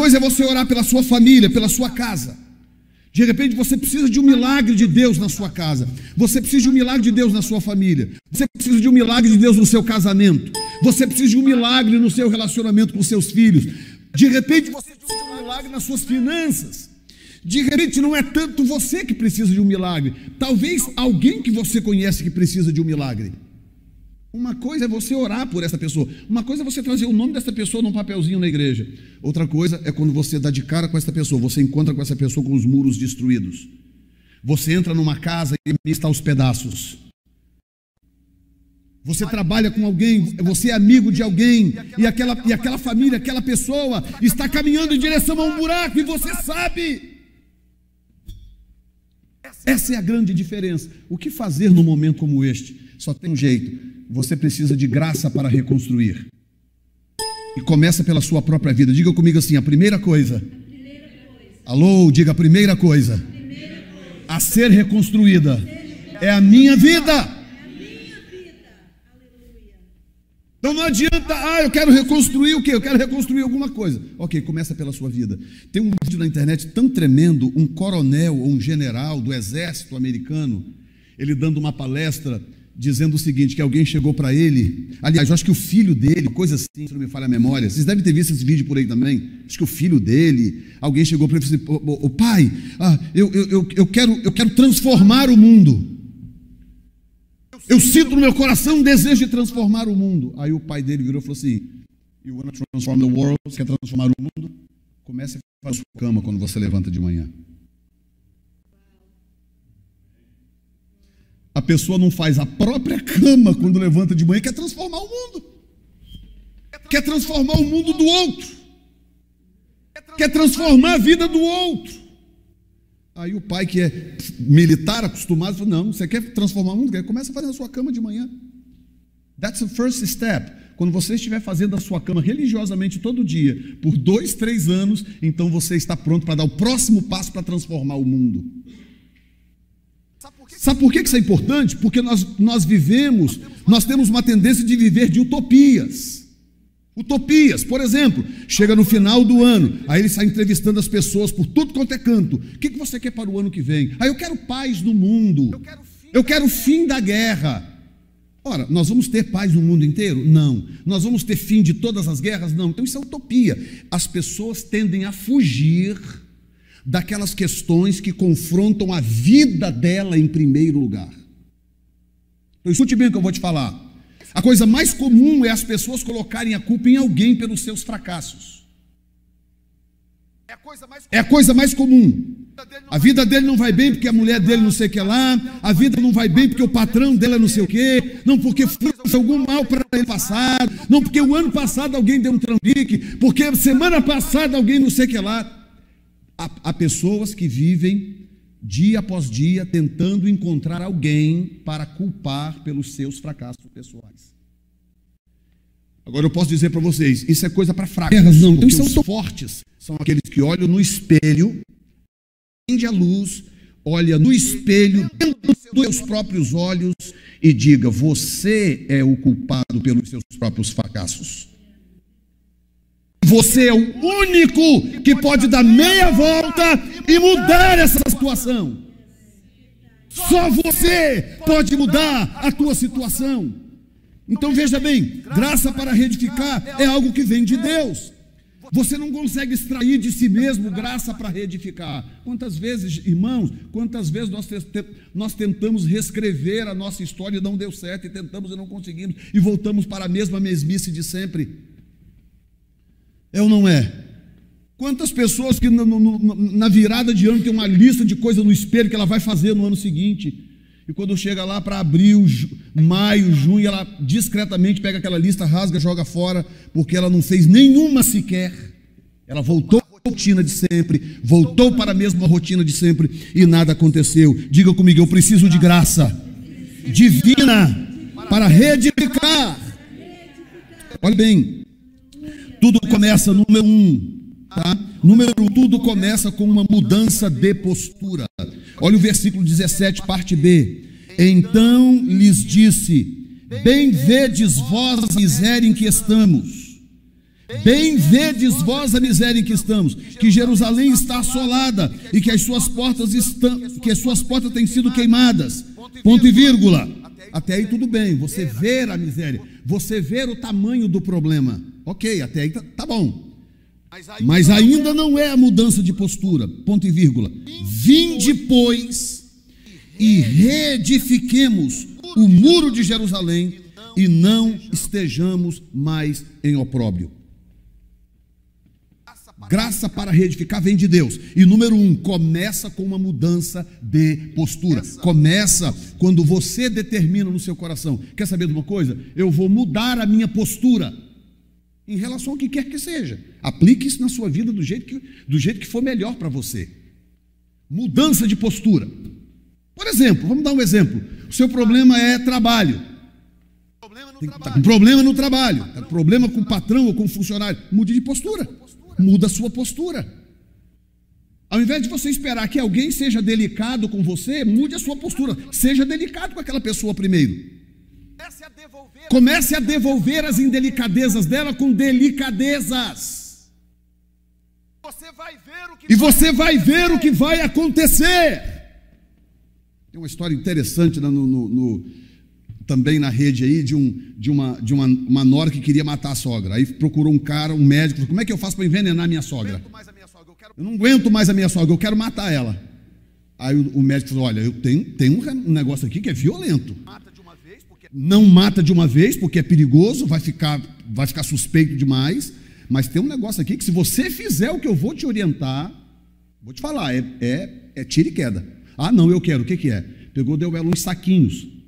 Coisa é você orar pela sua família, pela sua casa. De repente você precisa de um milagre de Deus na sua casa. Você precisa de um milagre de Deus na sua família. Você precisa de um milagre de Deus no seu casamento. Você precisa de um milagre no seu relacionamento com seus filhos. De repente você precisa de um milagre nas suas finanças. De repente não é tanto você que precisa de um milagre. Talvez alguém que você conhece que precisa de um milagre. Uma coisa é você orar por essa pessoa. Uma coisa é você trazer o nome dessa pessoa num papelzinho na igreja. Outra coisa é quando você dá de cara com essa pessoa, você encontra com essa pessoa com os muros destruídos. Você entra numa casa e está aos pedaços. Você trabalha com alguém, você é amigo de alguém, e aquela, e aquela família, aquela pessoa está caminhando em direção a um buraco e você sabe. Essa é a grande diferença. O que fazer num momento como este? Só tem um jeito você precisa de graça para reconstruir. E começa pela sua própria vida. Diga comigo assim: a primeira coisa. Alô, diga a primeira coisa. A ser reconstruída é a minha vida. Então não adianta, ah, eu quero reconstruir o quê? Eu quero reconstruir alguma coisa. Ok, começa pela sua vida. Tem um vídeo na internet tão tremendo, um coronel ou um general do exército americano, ele dando uma palestra dizendo o seguinte: que alguém chegou para ele. Aliás, eu acho que o filho dele, coisa assim, se não me falha a memória. Vocês devem ter visto esse vídeo por aí também. Acho que o filho dele, alguém chegou para ele e disse: assim, o pai, ah, eu, eu, eu, quero, eu quero transformar o mundo. Eu sinto no meu coração um desejo de transformar o mundo. Aí o pai dele virou e falou assim: You want to transform the world? Você quer transformar o mundo? Comece a fazer a sua cama quando você levanta de manhã. A pessoa não faz a própria cama quando levanta de manhã, quer transformar o mundo. Quer transformar o mundo do outro. Quer transformar a vida do outro. Aí o pai que é militar, acostumado, falou: Não, você quer transformar o mundo? Começa a fazer a sua cama de manhã. That's the first step. Quando você estiver fazendo a sua cama religiosamente todo dia, por dois, três anos, então você está pronto para dar o próximo passo para transformar o mundo. Sabe por que isso é importante? Porque nós, nós vivemos, nós temos uma tendência de viver de utopias. Utopias, por exemplo, chega no final do ano, aí ele sai entrevistando as pessoas por tudo quanto é canto. O que, que você quer para o ano que vem? Aí eu quero paz no mundo. Eu quero o fim da guerra. Ora, nós vamos ter paz no mundo inteiro? Não. Nós vamos ter fim de todas as guerras? Não. Então isso é utopia. As pessoas tendem a fugir daquelas questões que confrontam a vida dela em primeiro lugar. Então, escute bem o que eu vou te falar. A coisa mais comum é as pessoas colocarem a culpa em alguém pelos seus fracassos. É a coisa mais comum. É a coisa mais comum. A vida dele não vai bem porque a mulher dele não sei o que lá, a vida não vai bem porque o patrão dela não sei o que, não porque fez algum mal para ele passado, não porque o ano passado alguém deu um trambique, porque semana passada alguém não sei o que lá. Há, há pessoas que vivem dia após dia tentando encontrar alguém para culpar pelos seus fracassos pessoais. Agora eu posso dizer para vocês, isso é coisa para fracos. Não, porque os fortes são aqueles que olham no espelho, acende a luz, olha no espelho, dentro dos seus próprios olhos e diga: você é o culpado pelos seus próprios fracassos. Você é o único que pode dar meia volta e mudar essa situação. Só você pode mudar a tua situação. Então veja bem, graça para reedificar é algo que vem de Deus. Você não consegue extrair de si mesmo graça para reedificar. Quantas vezes, irmãos, quantas vezes nós, nós tentamos reescrever a nossa história e não deu certo, e tentamos e não conseguimos, e voltamos para a mesma mesmice de sempre. É ou não é? Quantas pessoas que no, no, na virada de ano tem uma lista de coisas no espelho que ela vai fazer no ano seguinte. E quando chega lá para abril, maio, junho, ela discretamente pega aquela lista, rasga, joga fora, porque ela não fez nenhuma sequer. Ela voltou a rotina de sempre, voltou para a mesma rotina de sempre e nada aconteceu. Diga comigo, eu preciso de graça divina para reedificar. Olha bem, tudo começa, número um, tá? Número um, tudo começa com uma mudança de postura. Olha o versículo 17, parte B. Então lhes disse: Bem vedes vós a miséria em que estamos. Bem vedes vós a miséria em que estamos, que Jerusalém está assolada e que as suas portas estão, que as suas portas têm sido queimadas. Ponto e vírgula. Até aí tudo bem, você ver a miséria, você ver o tamanho do problema. OK, até aí tá, tá bom. Mas ainda não é a mudança de postura. Ponto e vírgula. Vinde, pois, e reedifiquemos o muro de Jerusalém e não estejamos mais em opróbrio. Graça para reedificar vem de Deus. E número um, começa com uma mudança de postura. Começa quando você determina no seu coração: quer saber de uma coisa? Eu vou mudar a minha postura em relação ao que quer que seja. Aplique isso na sua vida do jeito que, do jeito que for melhor para você. Mudança de postura. Por exemplo, vamos dar um exemplo. O seu problema é trabalho. Está com problema no trabalho, está com problema com o patrão ou com o funcionário. Mude de postura muda a sua postura. Ao invés de você esperar que alguém seja delicado com você, mude a sua postura. Seja delicado com aquela pessoa primeiro. Comece a devolver as indelicadezas dela com delicadezas. e você vai ver o que vai acontecer. Tem uma história interessante no, no, no também na rede aí de, um, de, uma, de uma, uma nora que queria matar a sogra. Aí procurou um cara, um médico, falou, como é que eu faço para envenenar a minha sogra? Eu não aguento mais a minha sogra, eu quero matar ela. Aí o, o médico falou, olha, eu tenho, tenho um negócio aqui que é violento. Não mata de uma vez, porque é perigoso, vai ficar, vai ficar suspeito demais. Mas tem um negócio aqui que se você fizer o que eu vou te orientar, vou te falar, é, é, é tiro e queda. Ah, não, eu quero, o que, que é? Pegou, deu ela uns saquinhos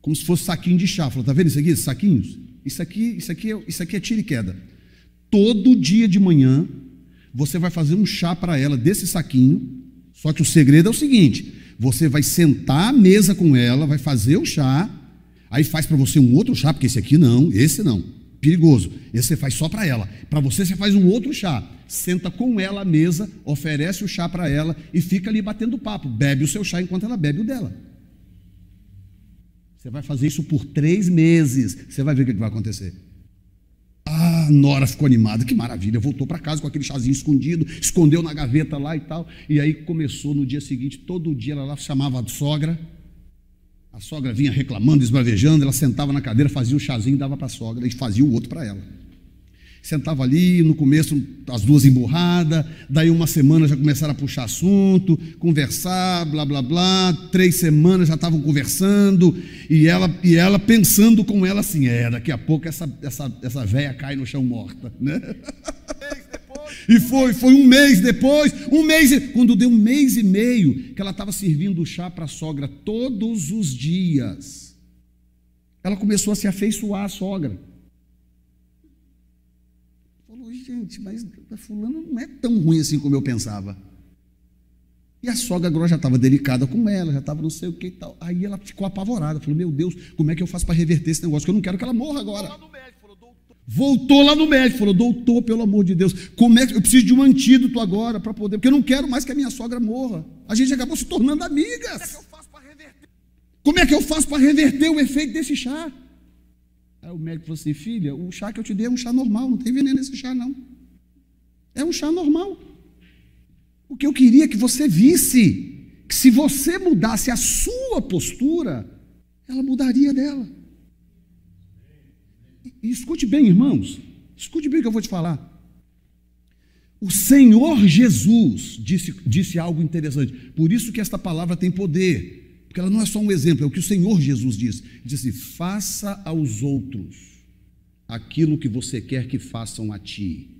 como se fosse saquinho de chá. Falou, tá vendo isso aqui, esses saquinhos? Isso aqui, isso aqui, é, isso aqui é tiro e queda. Todo dia de manhã você vai fazer um chá para ela desse saquinho. Só que o segredo é o seguinte: você vai sentar à mesa com ela, vai fazer o chá, aí faz para você um outro chá, porque esse aqui não, esse não, perigoso. Esse você faz só para ela. Para você você faz um outro chá. Senta com ela à mesa, oferece o chá para ela e fica ali batendo papo. Bebe o seu chá enquanto ela bebe o dela. Você vai fazer isso por três meses. Você vai ver o que vai acontecer. Ah, Nora ficou animada, que maravilha. Voltou para casa com aquele chazinho escondido, escondeu na gaveta lá e tal. E aí começou no dia seguinte, todo dia ela lá chamava a sogra. A sogra vinha reclamando, esbravejando. Ela sentava na cadeira, fazia o chazinho, dava para a sogra e fazia o outro para ela. Sentava ali, no começo, as duas emburradas, daí uma semana já começaram a puxar assunto, conversar, blá blá blá. Três semanas já estavam conversando, e ela, e ela pensando com ela assim: é, daqui a pouco essa, essa, essa véia cai no chão morta, né? E foi, foi um mês depois, um mês, quando deu um mês e meio, que ela estava servindo chá para a sogra todos os dias. Ela começou a se afeiçoar à sogra gente, mas fulano não é tão ruim assim como eu pensava. E a sogra agora já estava delicada com ela, já estava não sei o que e tal. Aí ela ficou apavorada, falou: Meu Deus, como é que eu faço para reverter esse negócio? Que eu não quero que ela morra agora. Voltou lá no médico, falou: Doutor, pelo amor de Deus, como é que eu preciso de um antídoto agora para poder, porque eu não quero mais que a minha sogra morra. A gente acabou se tornando amigas. Como é que eu faço para reverter o efeito desse chá? O médico falou assim: filha, o chá que eu te dei é um chá normal, não tem veneno nesse chá, não. É um chá normal. O que eu queria que você visse, que se você mudasse a sua postura, ela mudaria dela. E, e escute bem, irmãos, escute bem o que eu vou te falar. O Senhor Jesus disse, disse algo interessante, por isso que esta palavra tem poder. Porque ela não é só um exemplo, é o que o Senhor Jesus diz. Ele diz assim: faça aos outros aquilo que você quer que façam a ti.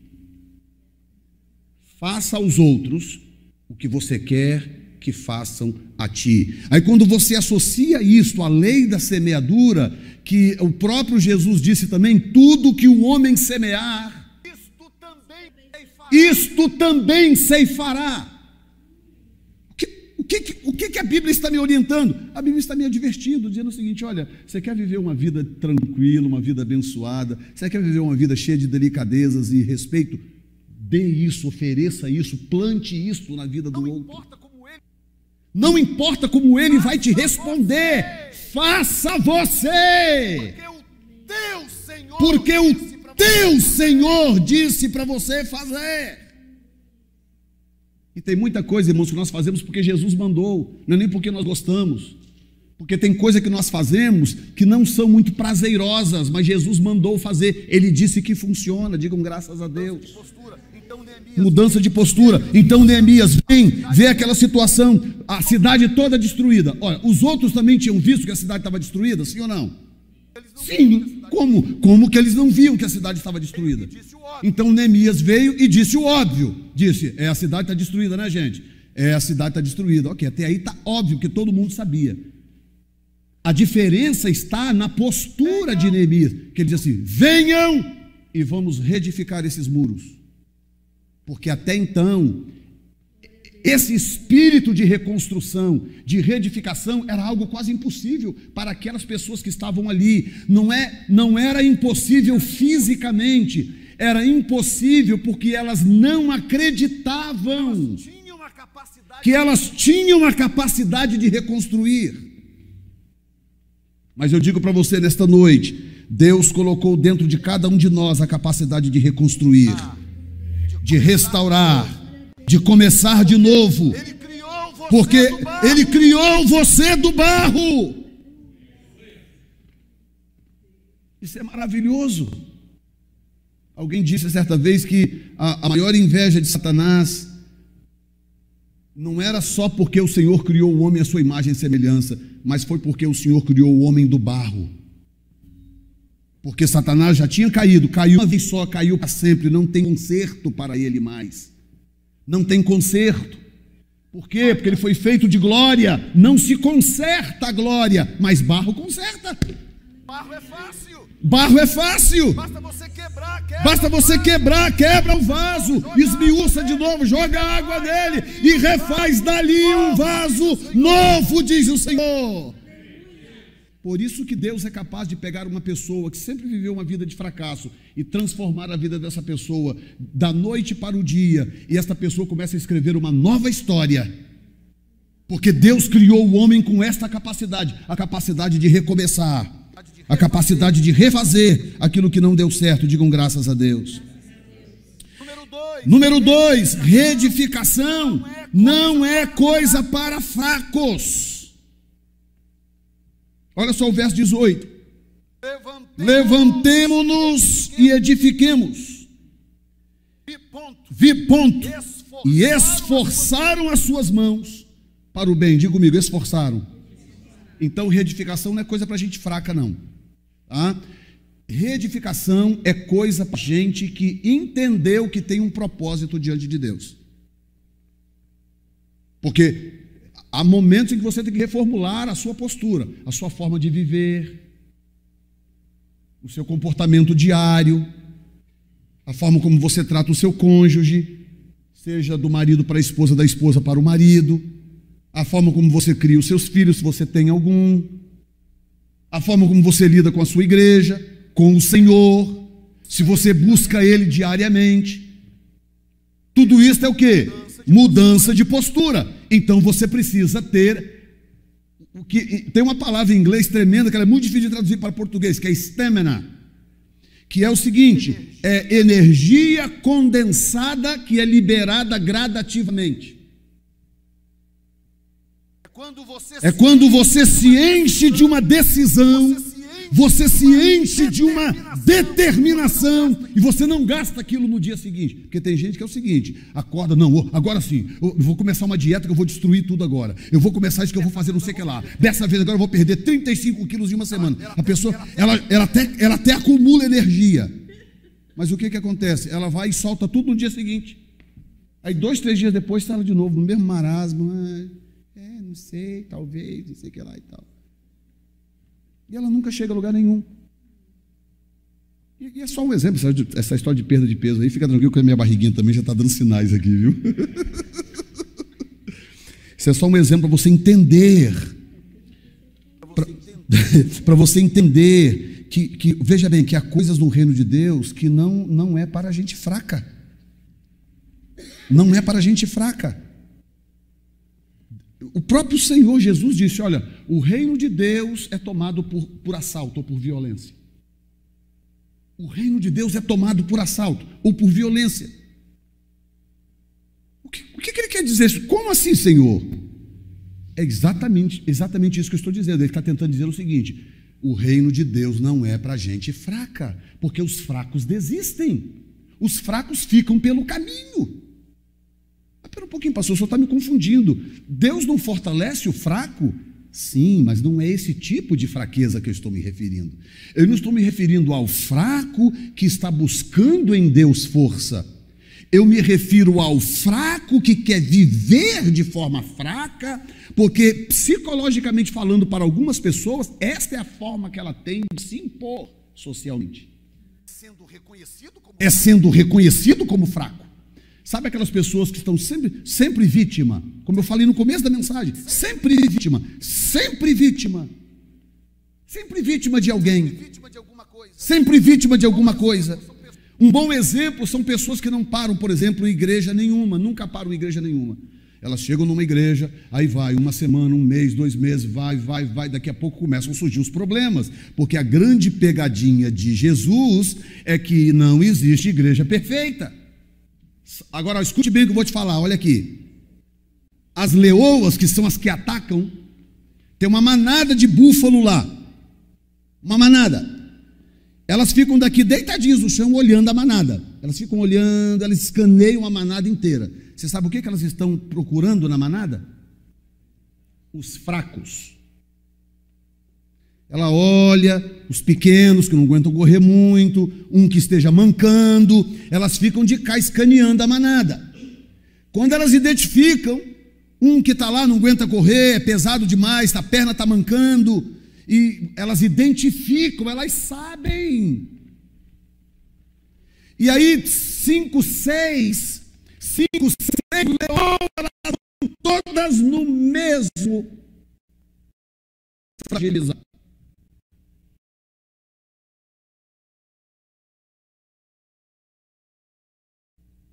Faça aos outros o que você quer que façam a ti. Aí quando você associa isto à lei da semeadura, que o próprio Jesus disse também, tudo que o homem semear, isto também ceifará. Isto também ceifará que, o que, que a Bíblia está me orientando? A Bíblia está me advertindo, dizendo o seguinte: olha, você quer viver uma vida tranquila, uma vida abençoada, você quer viver uma vida cheia de delicadezas e respeito? Dê isso, ofereça isso, plante isso na vida do Não outro. Importa como ele... Não importa como ele Faça vai te responder, você. faça você. Porque o teu Senhor, Porque o teu Senhor disse para você fazer. E tem muita coisa, irmãos, que nós fazemos porque Jesus mandou, não é nem porque nós gostamos. Porque tem coisa que nós fazemos que não são muito prazerosas, mas Jesus mandou fazer. Ele disse que funciona. Digam graças a Deus. Mudança de postura. Então Neemias vem, vê aquela situação, a cidade toda destruída. Olha, os outros também tinham visto que a cidade estava destruída, sim ou não? Sim. Como? Como que eles não viam que a cidade estava destruída? Então Neemias veio e disse o óbvio. Disse: É, a cidade está destruída, né, gente? É, a cidade está destruída. Ok, até aí está óbvio que todo mundo sabia. A diferença está na postura de Neemias, que ele diz assim: venham e vamos reedificar esses muros. Porque até então, esse espírito de reconstrução, de reedificação, era algo quase impossível para aquelas pessoas que estavam ali. Não, é, não era impossível fisicamente, era impossível porque elas não acreditavam que elas tinham a capacidade de reconstruir. Mas eu digo para você nesta noite: Deus colocou dentro de cada um de nós a capacidade de reconstruir, de restaurar, de começar de novo, porque Ele criou você do barro. Isso é maravilhoso. Alguém disse certa vez que a, a maior inveja de Satanás não era só porque o Senhor criou o homem à sua imagem e semelhança, mas foi porque o Senhor criou o homem do barro. Porque Satanás já tinha caído, caiu uma vez só, caiu para sempre, não tem conserto para ele mais. Não tem conserto. Por quê? Porque ele foi feito de glória, não se conserta a glória, mas barro conserta. Barro é fácil. Barro é fácil. Basta você quebrar, quebra, Basta você quebrar, quebra o vaso, esmiuça de novo, joga água nele e refaz dali um vaso novo, diz o Senhor. Por isso que Deus é capaz de pegar uma pessoa que sempre viveu uma vida de fracasso e transformar a vida dessa pessoa da noite para o dia, e esta pessoa começa a escrever uma nova história. Porque Deus criou o homem com esta capacidade, a capacidade de recomeçar a capacidade de refazer aquilo que não deu certo. Digam graças a Deus. Número dois, reedificação não é coisa para fracos. Olha só o verso 18: Levantemo-nos e edifiquemos. Vi ponto. E esforçaram as suas mãos para o bem. Diga comigo, esforçaram. Então, reedificação não é coisa para gente fraca, não. Tá? Reedificação é coisa para gente que entendeu que tem um propósito diante de Deus. Porque há momentos em que você tem que reformular a sua postura, a sua forma de viver, o seu comportamento diário, a forma como você trata o seu cônjuge, seja do marido para a esposa, da esposa para o marido, a forma como você cria os seus filhos, se você tem algum a forma como você lida com a sua igreja, com o Senhor, se você busca Ele diariamente. Tudo isso é o que? Mudança de postura. Então você precisa ter. O que, tem uma palavra em inglês tremenda que é muito difícil de traduzir para português, que é stamina, que é o seguinte: é energia condensada que é liberada gradativamente. É quando você se enche de uma decisão, você se enche de uma determinação e você não gasta aquilo no dia seguinte. Porque tem gente que é o seguinte: acorda, não, agora sim, eu vou começar uma dieta que eu vou destruir tudo agora. Eu vou começar isso que eu vou fazer não sei o que lá. Dessa vez agora eu vou perder 35 quilos em uma semana. A pessoa, ela, ela, até, ela até acumula energia. Mas o que, que acontece? Ela vai e solta tudo no dia seguinte. Aí dois, três dias depois está ela de novo no mesmo marasmo. Né? não sei, talvez, não sei o que lá e tal. E ela nunca chega a lugar nenhum. E, e é só um exemplo, essa história de perda de peso aí, fica tranquilo que a minha barriguinha também já está dando sinais aqui, viu? Isso é só um exemplo para você entender. Para você entender que, que, veja bem, que há coisas no reino de Deus que não, não é para gente fraca. Não é para gente fraca. O próprio Senhor Jesus disse: Olha, o reino de Deus é tomado por, por assalto ou por violência. o reino de Deus é tomado por assalto ou por violência. O que, o que ele quer dizer? Como assim, Senhor? É exatamente, exatamente isso que eu estou dizendo. Ele está tentando dizer o seguinte: o reino de Deus não é para gente fraca, porque os fracos desistem, os fracos ficam pelo caminho. Espera um pouquinho, pastor, o senhor está me confundindo. Deus não fortalece o fraco? Sim, mas não é esse tipo de fraqueza que eu estou me referindo. Eu não estou me referindo ao fraco que está buscando em Deus força. Eu me refiro ao fraco que quer viver de forma fraca, porque psicologicamente falando, para algumas pessoas, esta é a forma que ela tem de se impor socialmente. Sendo como... É sendo reconhecido como fraco. Sabe aquelas pessoas que estão sempre, sempre vítima? Como eu falei no começo da mensagem, sempre vítima, sempre vítima. Sempre vítima de alguém. Sempre vítima de alguma coisa. Um bom exemplo são pessoas que não param, por exemplo, em igreja nenhuma, nunca param em igreja nenhuma. Elas chegam numa igreja, aí vai uma semana, um mês, dois meses, vai, vai, vai, daqui a pouco começam a surgir os problemas, porque a grande pegadinha de Jesus é que não existe igreja perfeita. Agora, escute bem o que eu vou te falar, olha aqui. As leoas, que são as que atacam, tem uma manada de búfalo lá. Uma manada. Elas ficam daqui deitadinhas no chão olhando a manada. Elas ficam olhando, elas escaneiam a manada inteira. Você sabe o que elas estão procurando na manada? Os fracos. Ela olha os pequenos que não aguentam correr muito, um que esteja mancando, elas ficam de cá escaneando a manada. Quando elas identificam um que está lá, não aguenta correr, é pesado demais, a perna está mancando, e elas identificam, elas sabem. E aí, cinco, seis, cinco, seis leões, elas todas no mesmo fragilizar.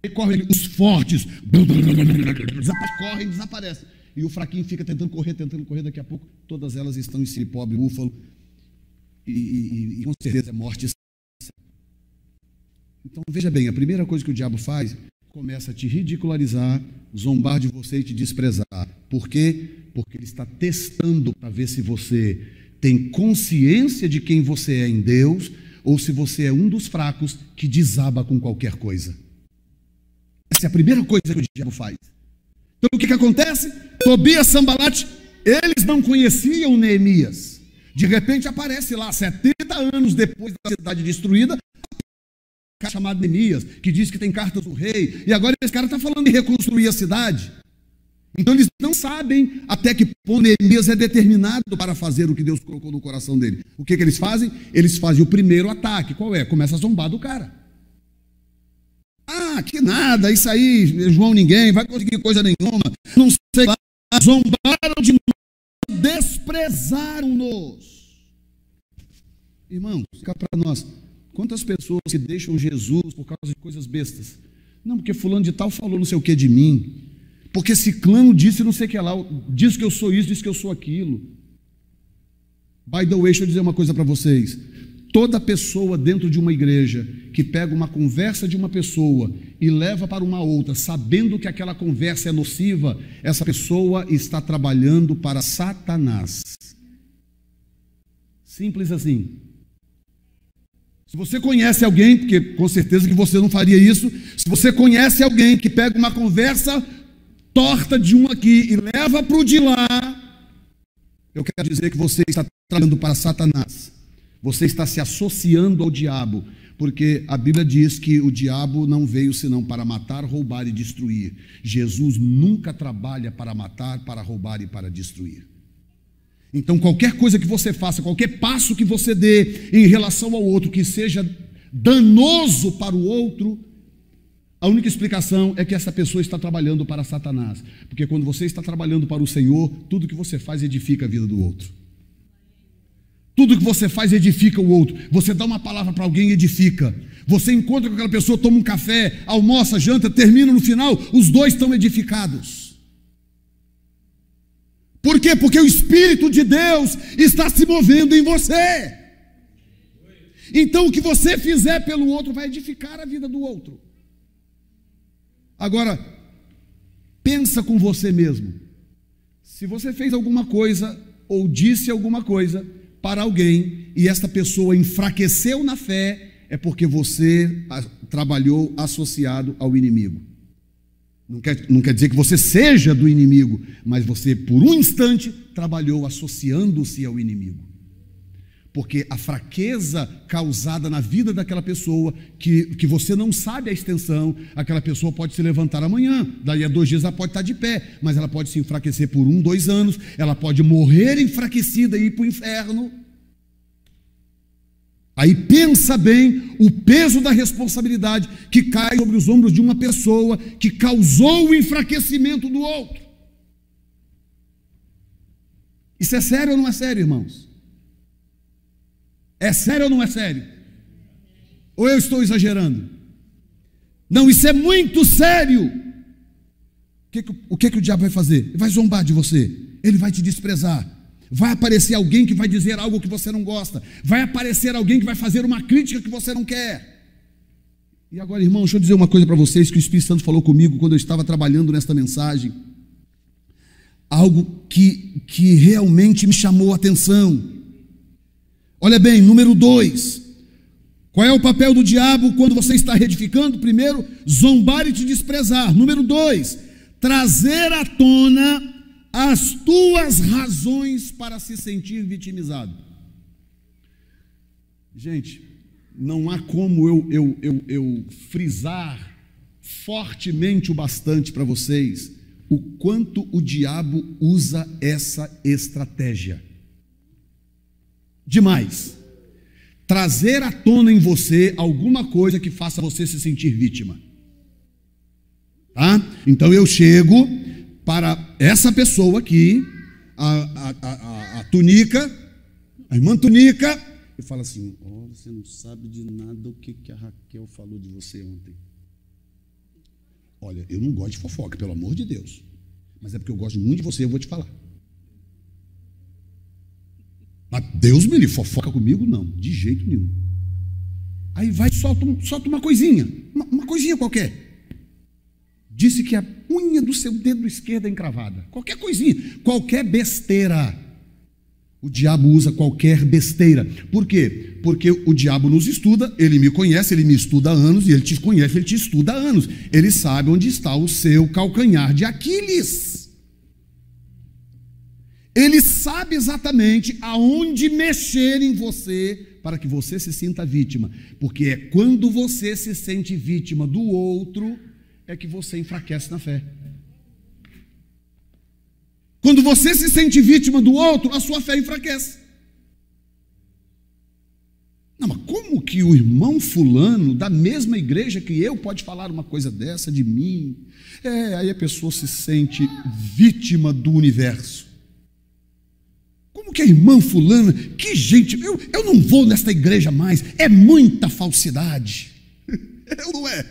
E correm os fortes, correm, desaparecem e o fraquinho fica tentando correr, tentando correr, daqui a pouco todas elas estão em si, pobre, búfalo, e, e, e com certeza é morte. Então veja bem, a primeira coisa que o diabo faz, começa a te ridicularizar, zombar de você e te desprezar. Por quê? Porque ele está testando para ver se você tem consciência de quem você é em Deus ou se você é um dos fracos que desaba com qualquer coisa. Essa é a primeira coisa que o diabo faz. Então o que, que acontece? Tobias Sambalate, eles não conheciam Neemias. De repente aparece lá, 70 anos depois da cidade destruída, um chamado Neemias, que diz que tem cartas do rei, e agora esse cara está falando de reconstruir a cidade. Então eles não sabem até que ponto Neemias é determinado para fazer o que Deus colocou no coração dele. O que, que eles fazem? Eles fazem o primeiro ataque. Qual é? Começa a zombar do cara. Ah, que nada, isso aí, João ninguém, vai conseguir coisa nenhuma, não sei lá, zombaram de nós, desprezaram-nos. Irmãos, fica para nós, quantas pessoas que deixam Jesus por causa de coisas bestas? Não, porque fulano de tal falou não sei o que de mim, porque ciclano disse não sei o que lá, disse que eu sou isso, disse que eu sou aquilo. By the way, deixa eu dizer uma coisa para vocês. Toda pessoa dentro de uma igreja que pega uma conversa de uma pessoa e leva para uma outra, sabendo que aquela conversa é nociva, essa pessoa está trabalhando para Satanás. Simples assim. Se você conhece alguém, porque com certeza que você não faria isso, se você conhece alguém que pega uma conversa torta de um aqui e leva para o de lá, eu quero dizer que você está trabalhando para Satanás. Você está se associando ao diabo, porque a Bíblia diz que o diabo não veio senão para matar, roubar e destruir. Jesus nunca trabalha para matar, para roubar e para destruir. Então, qualquer coisa que você faça, qualquer passo que você dê em relação ao outro que seja danoso para o outro, a única explicação é que essa pessoa está trabalhando para Satanás. Porque quando você está trabalhando para o Senhor, tudo que você faz edifica a vida do outro. Tudo que você faz edifica o outro. Você dá uma palavra para alguém, edifica. Você encontra com aquela pessoa, toma um café, almoça, janta, termina no final, os dois estão edificados. Por quê? Porque o Espírito de Deus está se movendo em você. Então o que você fizer pelo outro vai edificar a vida do outro. Agora, pensa com você mesmo. Se você fez alguma coisa ou disse alguma coisa para alguém e esta pessoa enfraqueceu na fé, é porque você trabalhou associado ao inimigo. Não quer, não quer dizer que você seja do inimigo, mas você, por um instante, trabalhou associando-se ao inimigo. Porque a fraqueza causada na vida daquela pessoa, que, que você não sabe a extensão, aquela pessoa pode se levantar amanhã, daí a dois dias ela pode estar de pé, mas ela pode se enfraquecer por um, dois anos, ela pode morrer enfraquecida e ir para o inferno. Aí pensa bem o peso da responsabilidade que cai sobre os ombros de uma pessoa que causou o enfraquecimento do outro. Isso é sério ou não é sério, irmãos? É sério ou não é sério? Ou eu estou exagerando? Não, isso é muito sério. O que, o que, que o diabo vai fazer? Ele vai zombar de você, ele vai te desprezar, Vai aparecer alguém que vai dizer algo que você não gosta. Vai aparecer alguém que vai fazer uma crítica que você não quer. E agora, irmão, deixa eu dizer uma coisa para vocês que o Espírito Santo falou comigo quando eu estava trabalhando nesta mensagem. Algo que, que realmente me chamou a atenção. Olha bem, número dois. Qual é o papel do diabo quando você está reedificando? Primeiro, zombar e te desprezar. Número dois, trazer à tona as tuas razões para se sentir vitimizado. Gente, não há como eu, eu, eu, eu frisar fortemente o bastante para vocês o quanto o diabo usa essa estratégia. Demais. Trazer à tona em você alguma coisa que faça você se sentir vítima. Tá? Então eu chego para essa pessoa aqui, a, a, a, a Tunica, a irmã Tunica, e fala assim: oh, você não sabe de nada o que, que a Raquel falou de você ontem. Olha, eu não gosto de fofoca, pelo amor de Deus. Mas é porque eu gosto muito de você, eu vou te falar. Mas Deus me livre, fofoca comigo? Não, de jeito nenhum. Aí vai, solta, solta uma coisinha, uma, uma coisinha qualquer disse que a unha do seu dedo esquerdo é encravada. Qualquer coisinha, qualquer besteira. O diabo usa qualquer besteira. Por quê? Porque o diabo nos estuda, ele me conhece, ele me estuda há anos, e ele te conhece, ele te estuda há anos. Ele sabe onde está o seu calcanhar de Aquiles. Ele sabe exatamente aonde mexer em você para que você se sinta vítima. Porque é quando você se sente vítima do outro é que você enfraquece na fé. Quando você se sente vítima do outro, a sua fé enfraquece. Não, mas como que o irmão fulano da mesma igreja que eu pode falar uma coisa dessa de mim? É, aí a pessoa se sente vítima do universo. Como que a irmã fulana, que gente, eu, eu não vou nesta igreja mais, é muita falsidade. Eu não é.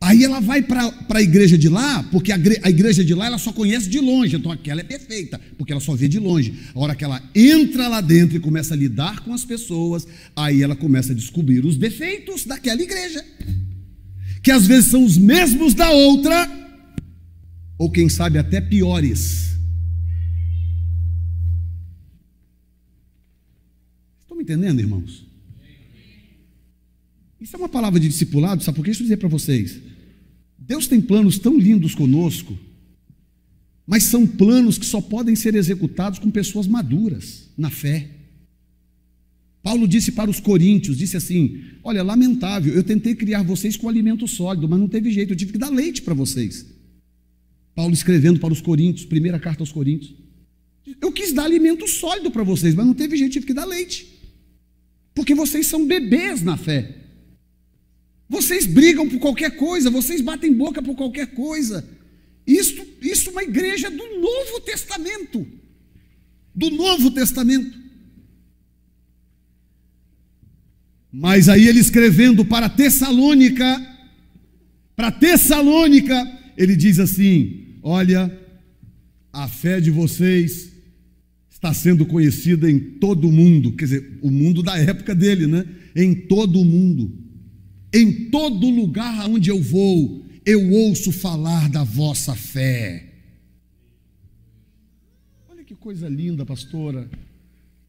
Aí ela vai para a igreja de lá, porque a, a, igreja de lá ela só conhece de longe, então aquela é perfeita, porque ela só vê de longe. A hora que ela entra lá dentro e começa a lidar com as pessoas, aí ela começa a descobrir os defeitos daquela igreja, que às vezes são os mesmos da outra, ou quem sabe até piores. Entendendo, irmãos? Isso é uma palavra de discipulado, sabe por que? Deixa eu dizer para vocês. Deus tem planos tão lindos conosco, mas são planos que só podem ser executados com pessoas maduras na fé. Paulo disse para os coríntios, disse assim: "Olha, lamentável, eu tentei criar vocês com alimento sólido, mas não teve jeito, eu tive que dar leite para vocês." Paulo escrevendo para os coríntios, primeira carta aos coríntios. Eu quis dar alimento sólido para vocês, mas não teve jeito, tive que dar leite. Porque vocês são bebês na fé. Vocês brigam por qualquer coisa, vocês batem boca por qualquer coisa. Isso, isso é uma igreja do Novo Testamento. Do Novo Testamento. Mas aí ele escrevendo para Tessalônica, para Tessalônica, ele diz assim: Olha, a fé de vocês está sendo conhecida em todo o mundo, quer dizer, o mundo da época dele, né? Em todo o mundo. Em todo lugar onde eu vou, eu ouço falar da vossa fé. Olha que coisa linda, pastora.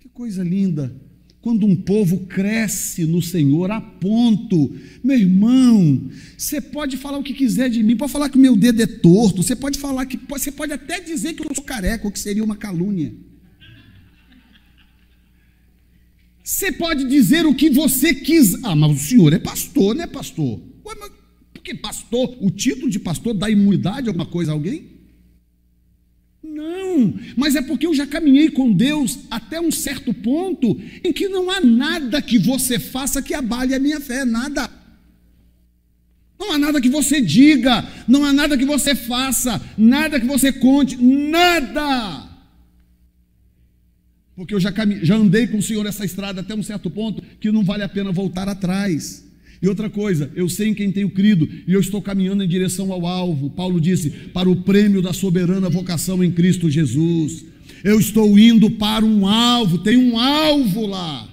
Que coisa linda. Quando um povo cresce no Senhor a ponto, meu irmão, você pode falar o que quiser de mim, pode falar que o meu dedo é torto, você pode falar que você pode até dizer que eu sou careca, o que seria uma calúnia. Você pode dizer o que você quiser. Ah, mas o senhor é pastor, não é pastor? Ué, mas porque pastor, o título de pastor dá imunidade a alguma coisa a alguém? Não, mas é porque eu já caminhei com Deus até um certo ponto em que não há nada que você faça que abale a minha fé, nada. Não há nada que você diga, não há nada que você faça, nada que você conte, nada. Porque eu já, já andei com o Senhor essa estrada até um certo ponto que não vale a pena voltar atrás. E outra coisa, eu sei em quem tenho crido e eu estou caminhando em direção ao alvo. Paulo disse: para o prêmio da soberana vocação em Cristo Jesus. Eu estou indo para um alvo, tem um alvo lá.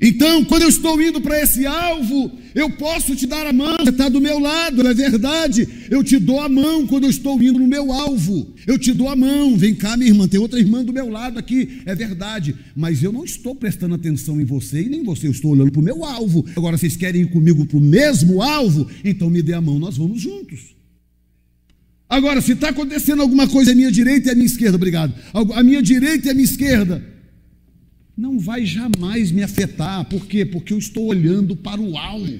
Então, quando eu estou indo para esse alvo, eu posso te dar a mão, você está do meu lado, é verdade. Eu te dou a mão quando eu estou indo no meu alvo. Eu te dou a mão, vem cá, minha irmã, tem outra irmã do meu lado aqui, é verdade. Mas eu não estou prestando atenção em você e nem você, eu estou olhando para o meu alvo. Agora, vocês querem ir comigo para o mesmo alvo? Então me dê a mão, nós vamos juntos. Agora, se está acontecendo alguma coisa à minha direita e à minha esquerda, obrigado. A minha direita e à minha esquerda, não vai jamais me afetar. Por quê? Porque eu estou olhando para o alvo.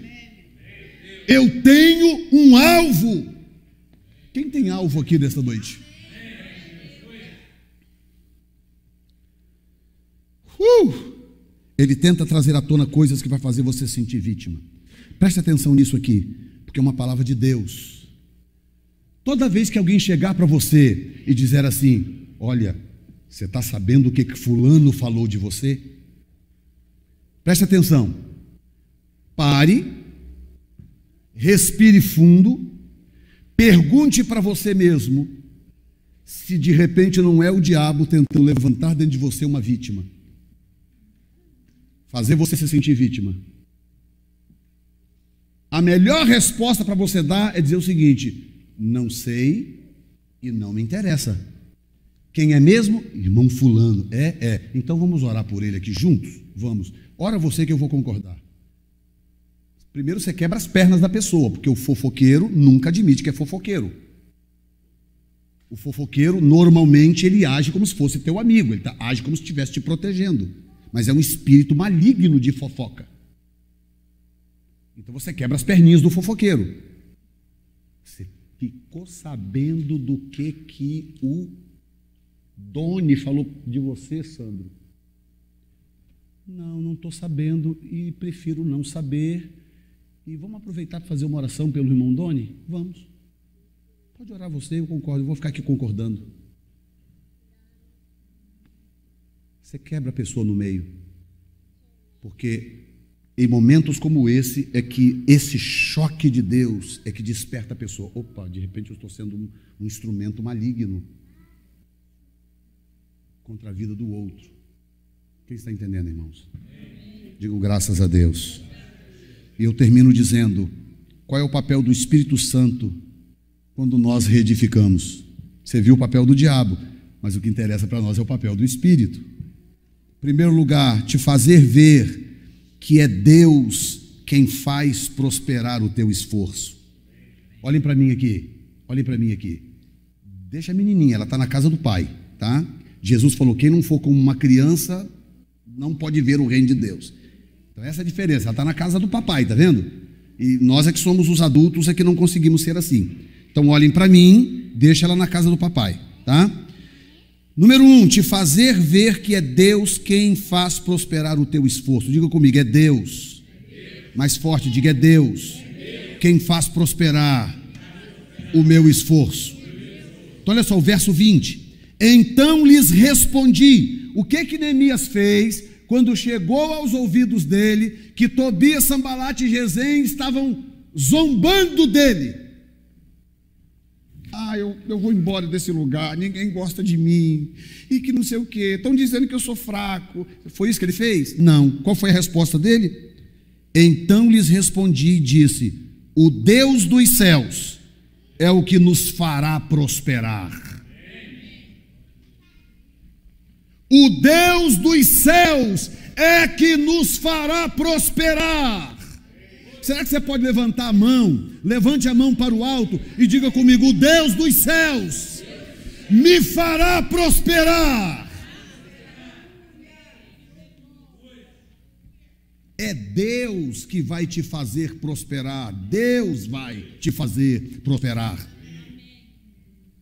Eu tenho um alvo. Quem tem alvo aqui nesta noite? Uh! Ele tenta trazer à tona coisas que vai fazer você sentir vítima. Preste atenção nisso aqui, porque é uma palavra de Deus. Toda vez que alguém chegar para você e dizer assim: Olha, você está sabendo o que, que Fulano falou de você? Preste atenção. Pare, respire fundo, pergunte para você mesmo se de repente não é o diabo tentando levantar dentro de você uma vítima, fazer você se sentir vítima. A melhor resposta para você dar é dizer o seguinte: não sei e não me interessa. Quem é mesmo? Irmão Fulano. É, é. Então vamos orar por ele aqui juntos? Vamos. Ora você que eu vou concordar. Primeiro você quebra as pernas da pessoa, porque o fofoqueiro nunca admite que é fofoqueiro. O fofoqueiro, normalmente, ele age como se fosse teu amigo, ele tá, age como se estivesse te protegendo. Mas é um espírito maligno de fofoca. Então você quebra as perninhas do fofoqueiro. Você ficou sabendo do que, que o Doni falou de você, Sandro? Não, não estou sabendo e prefiro não saber. E vamos aproveitar para fazer uma oração pelo irmão Doni? Vamos. Pode orar você, eu concordo, eu vou ficar aqui concordando. Você quebra a pessoa no meio. Porque em momentos como esse é que esse choque de Deus é que desperta a pessoa. Opa, de repente eu estou sendo um, um instrumento maligno contra a vida do outro. Quem está entendendo, irmãos? Digo graças a Deus. E eu termino dizendo: qual é o papel do Espírito Santo quando nós reedificamos? Você viu o papel do diabo, mas o que interessa para nós é o papel do Espírito. Em primeiro lugar, te fazer ver que é Deus quem faz prosperar o teu esforço. Olhem para mim aqui, olhem para mim aqui. Deixa a menininha, ela está na casa do pai, tá? Jesus falou: quem não for como uma criança não pode ver o reino de Deus. Então, essa é a diferença. Ela está na casa do papai, tá vendo? E nós é que somos os adultos é que não conseguimos ser assim. Então, olhem para mim, deixa ela na casa do papai, tá? Número um, te fazer ver que é Deus quem faz prosperar o teu esforço. Diga comigo, é Deus. Mais forte, diga, é Deus. Quem faz prosperar o meu esforço. Então, olha só o verso 20. Então lhes respondi: O que que Neemias fez quando chegou aos ouvidos dele que Tobias, Sambalate e Gesem estavam zombando dele? Ah, eu, eu vou embora desse lugar, ninguém gosta de mim, e que não sei o quê, estão dizendo que eu sou fraco. Foi isso que ele fez? Não. Qual foi a resposta dele? Então lhes respondi e disse: O Deus dos céus é o que nos fará prosperar. O Deus dos céus é que nos fará prosperar. Será que você pode levantar a mão? Levante a mão para o alto e diga comigo: O Deus dos céus me fará prosperar. É Deus que vai te fazer prosperar. Deus vai te fazer prosperar.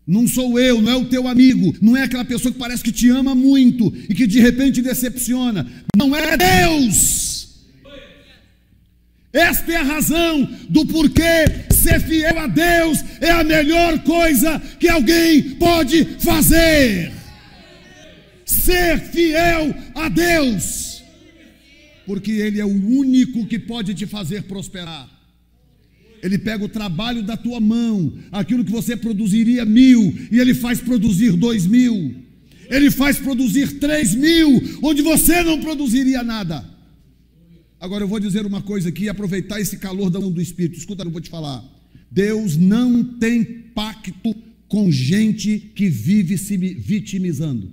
Não sou eu, não é o teu amigo, não é aquela pessoa que parece que te ama muito e que de repente decepciona. Não é Deus. Esta é a razão do porquê ser fiel a Deus é a melhor coisa que alguém pode fazer. Ser fiel a Deus, porque Ele é o único que pode te fazer prosperar. Ele pega o trabalho da tua mão, aquilo que você produziria mil, e ele faz produzir dois mil. Ele faz produzir três mil, onde você não produziria nada. Agora eu vou dizer uma coisa aqui, aproveitar esse calor da mão do Espírito. Escuta, eu vou te falar. Deus não tem pacto com gente que vive se vitimizando.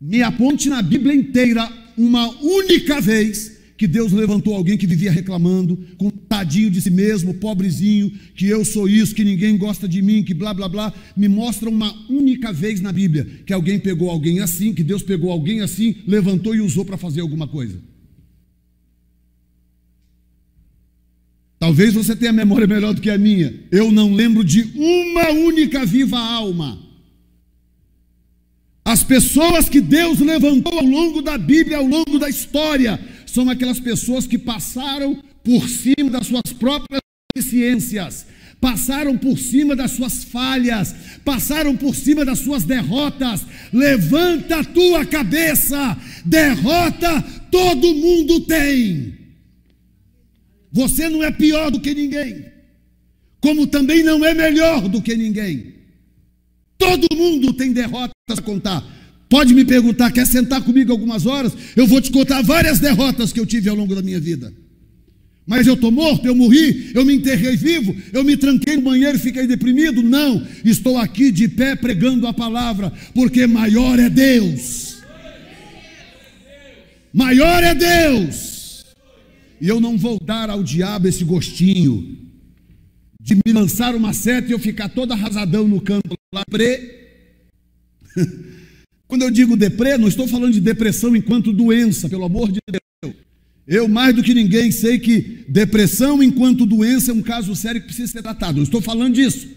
Me aponte na Bíblia inteira uma única vez que Deus levantou alguém que vivia reclamando, com tadinho de si mesmo, pobrezinho, que eu sou isso, que ninguém gosta de mim, que blá blá blá. Me mostra uma única vez na Bíblia que alguém pegou alguém assim, que Deus pegou alguém assim, levantou e usou para fazer alguma coisa. Talvez você tenha memória melhor do que a minha. Eu não lembro de uma única viva alma. As pessoas que Deus levantou ao longo da Bíblia, ao longo da história, são aquelas pessoas que passaram por cima das suas próprias deficiências, passaram por cima das suas falhas, passaram por cima das suas derrotas. Levanta a tua cabeça, derrota todo mundo tem. Você não é pior do que ninguém, como também não é melhor do que ninguém. Todo mundo tem derrotas a contar. Pode me perguntar, quer sentar comigo algumas horas? Eu vou te contar várias derrotas que eu tive ao longo da minha vida. Mas eu estou morto, eu morri, eu me enterrei vivo, eu me tranquei no banheiro e fiquei deprimido? Não, estou aqui de pé pregando a palavra, porque maior é Deus. Maior é Deus. E eu não vou dar ao diabo esse gostinho de me lançar uma seta e eu ficar todo arrasadão no canto lá, pre. Quando eu digo deprê, não estou falando de depressão enquanto doença, pelo amor de Deus. Eu, mais do que ninguém, sei que depressão enquanto doença é um caso sério que precisa ser tratado. Não estou falando disso.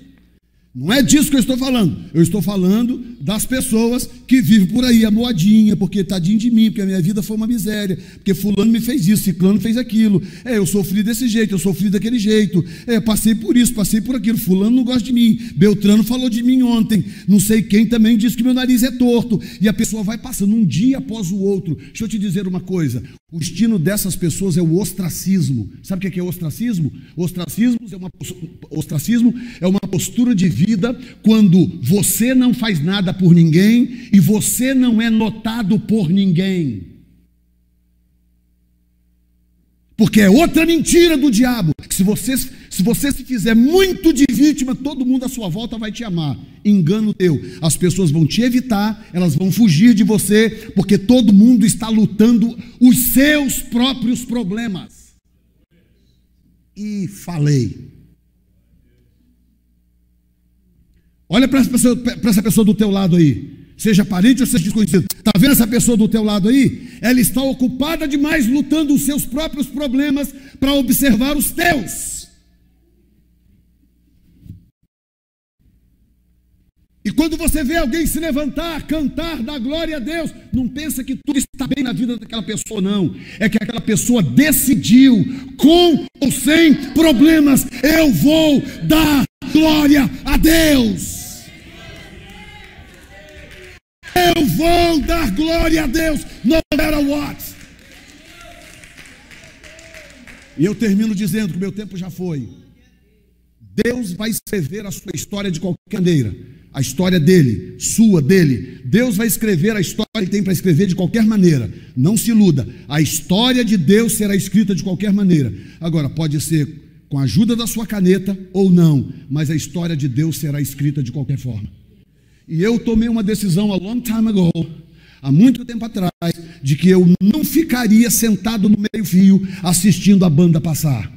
Não é disso que eu estou falando. Eu estou falando das pessoas que vivem por aí a moadinha, porque tadinho de mim, porque a minha vida foi uma miséria, porque fulano me fez isso, ciclano fez aquilo. É, eu sofri desse jeito, eu sofri daquele jeito. É, passei por isso, passei por aquilo. Fulano não gosta de mim. Beltrano falou de mim ontem. Não sei quem também disse que meu nariz é torto. E a pessoa vai passando um dia após o outro. Deixa eu te dizer uma coisa. O destino dessas pessoas é o ostracismo. Sabe o que é ostracismo? Ostracismo é uma, ostracismo é uma postura de vida quando você não faz nada por ninguém e você não é notado por ninguém. Porque é outra mentira do diabo. Que se você, se você se fizer muito de vítima, todo mundo à sua volta vai te amar. Engano teu. As pessoas vão te evitar, elas vão fugir de você, porque todo mundo está lutando os seus próprios problemas. E falei. Olha para essa pessoa do teu lado aí seja parente ou seja desconhecido. Está vendo essa pessoa do teu lado aí? Ela está ocupada demais lutando os seus próprios problemas para observar os teus. E quando você vê alguém se levantar, cantar, dar glória a Deus, não pensa que tudo está bem na vida daquela pessoa, não. É que aquela pessoa decidiu, com ou sem problemas, eu vou dar glória a Deus. Eu vou dar glória a Deus, no matter what. E eu termino dizendo que o meu tempo já foi. Deus vai escrever a sua história de qualquer maneira. A história dele, sua, dele. Deus vai escrever a história que ele tem para escrever de qualquer maneira. Não se iluda. A história de Deus será escrita de qualquer maneira. Agora, pode ser com a ajuda da sua caneta ou não, mas a história de Deus será escrita de qualquer forma. E eu tomei uma decisão a long time ago, há muito tempo atrás, de que eu não ficaria sentado no meio-fio assistindo a banda passar.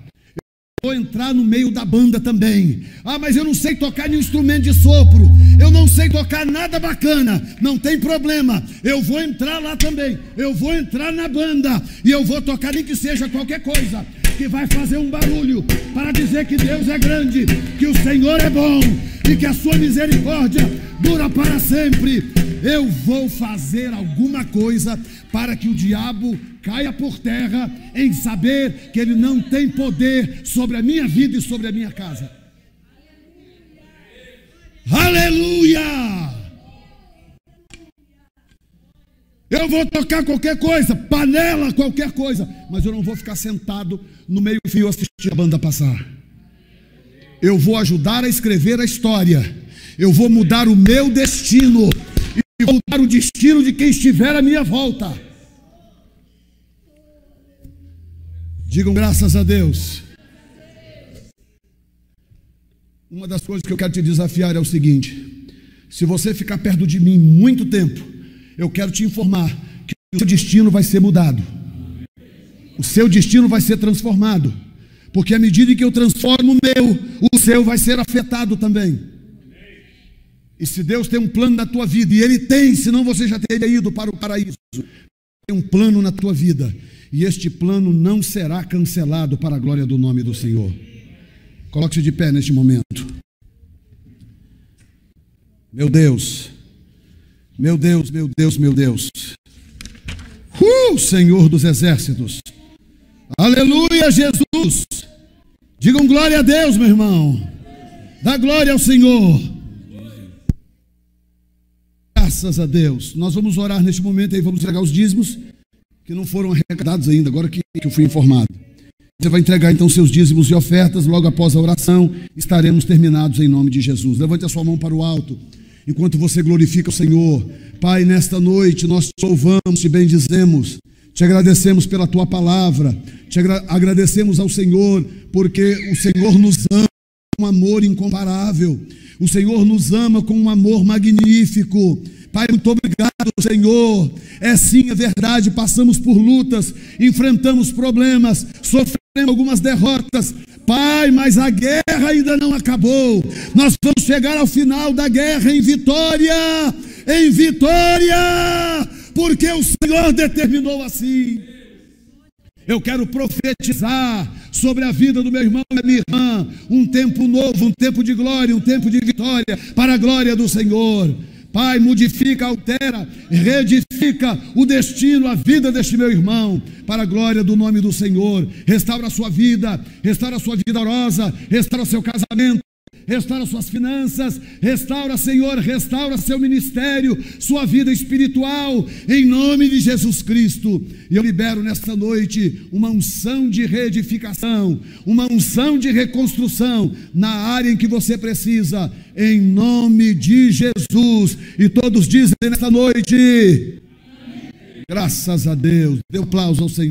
Eu vou entrar no meio da banda também. Ah, mas eu não sei tocar nenhum instrumento de sopro. Eu não sei tocar nada bacana. Não tem problema. Eu vou entrar lá também. Eu vou entrar na banda e eu vou tocar nem que seja qualquer coisa que vai fazer um barulho para dizer que Deus é grande, que o Senhor é bom e que a sua misericórdia dura para sempre. Eu vou fazer alguma coisa para que o diabo caia por terra em saber que ele não tem poder sobre a minha vida e sobre a minha casa. Aleluia! Eu vou tocar qualquer coisa, panela, qualquer coisa, mas eu não vou ficar sentado no meio-fio assistindo a banda passar. Eu vou ajudar a escrever a história. Eu vou mudar o meu destino e vou mudar o destino de quem estiver à minha volta. Digam graças a Deus. Uma das coisas que eu quero te desafiar é o seguinte: se você ficar perto de mim muito tempo, eu quero te informar que o seu destino vai ser mudado. O seu destino vai ser transformado. Porque à medida que eu transformo o meu, o seu vai ser afetado também. E se Deus tem um plano na tua vida, e Ele tem, senão você já teria ido para o paraíso. Tem um plano na tua vida, e este plano não será cancelado para a glória do nome do Senhor. Coloque-se de pé neste momento. Meu Deus. Meu Deus, meu Deus, meu Deus. Uh, Senhor dos exércitos. Aleluia, Jesus. Digam glória a Deus, meu irmão. Dá glória ao Senhor. Graças a Deus. Nós vamos orar neste momento e vamos entregar os dízimos que não foram arrecadados ainda, agora que, que eu fui informado. Você vai entregar então seus dízimos e ofertas, logo após a oração, estaremos terminados em nome de Jesus. Levante a sua mão para o alto enquanto você glorifica o Senhor. Pai, nesta noite nós te louvamos, te bendizemos, te agradecemos pela tua palavra, te agra agradecemos ao Senhor, porque o Senhor nos ama com um amor incomparável, o Senhor nos ama com um amor magnífico. Pai, muito obrigado, Senhor. É sim, é verdade, passamos por lutas, enfrentamos problemas, sofremos algumas derrotas, Pai, mas a guerra ainda não acabou. Nós vamos chegar ao final da guerra em vitória, em vitória, porque o Senhor determinou assim. Eu quero profetizar sobre a vida do meu irmão e minha irmã, um tempo novo, um tempo de glória, um tempo de vitória, para a glória do Senhor. Pai, modifica, altera, reedifica o destino, a vida deste meu irmão, para a glória do nome do Senhor. Restaura a sua vida, restaura a sua vida orosa, restaura o seu casamento, restaura suas finanças, restaura, Senhor, restaura seu ministério, sua vida espiritual, em nome de Jesus Cristo. E eu libero nesta noite uma unção de reedificação, uma unção de reconstrução na área em que você precisa, em nome de Jesus. E todos dizem nesta noite: graças a Deus, dê um aplauso ao Senhor.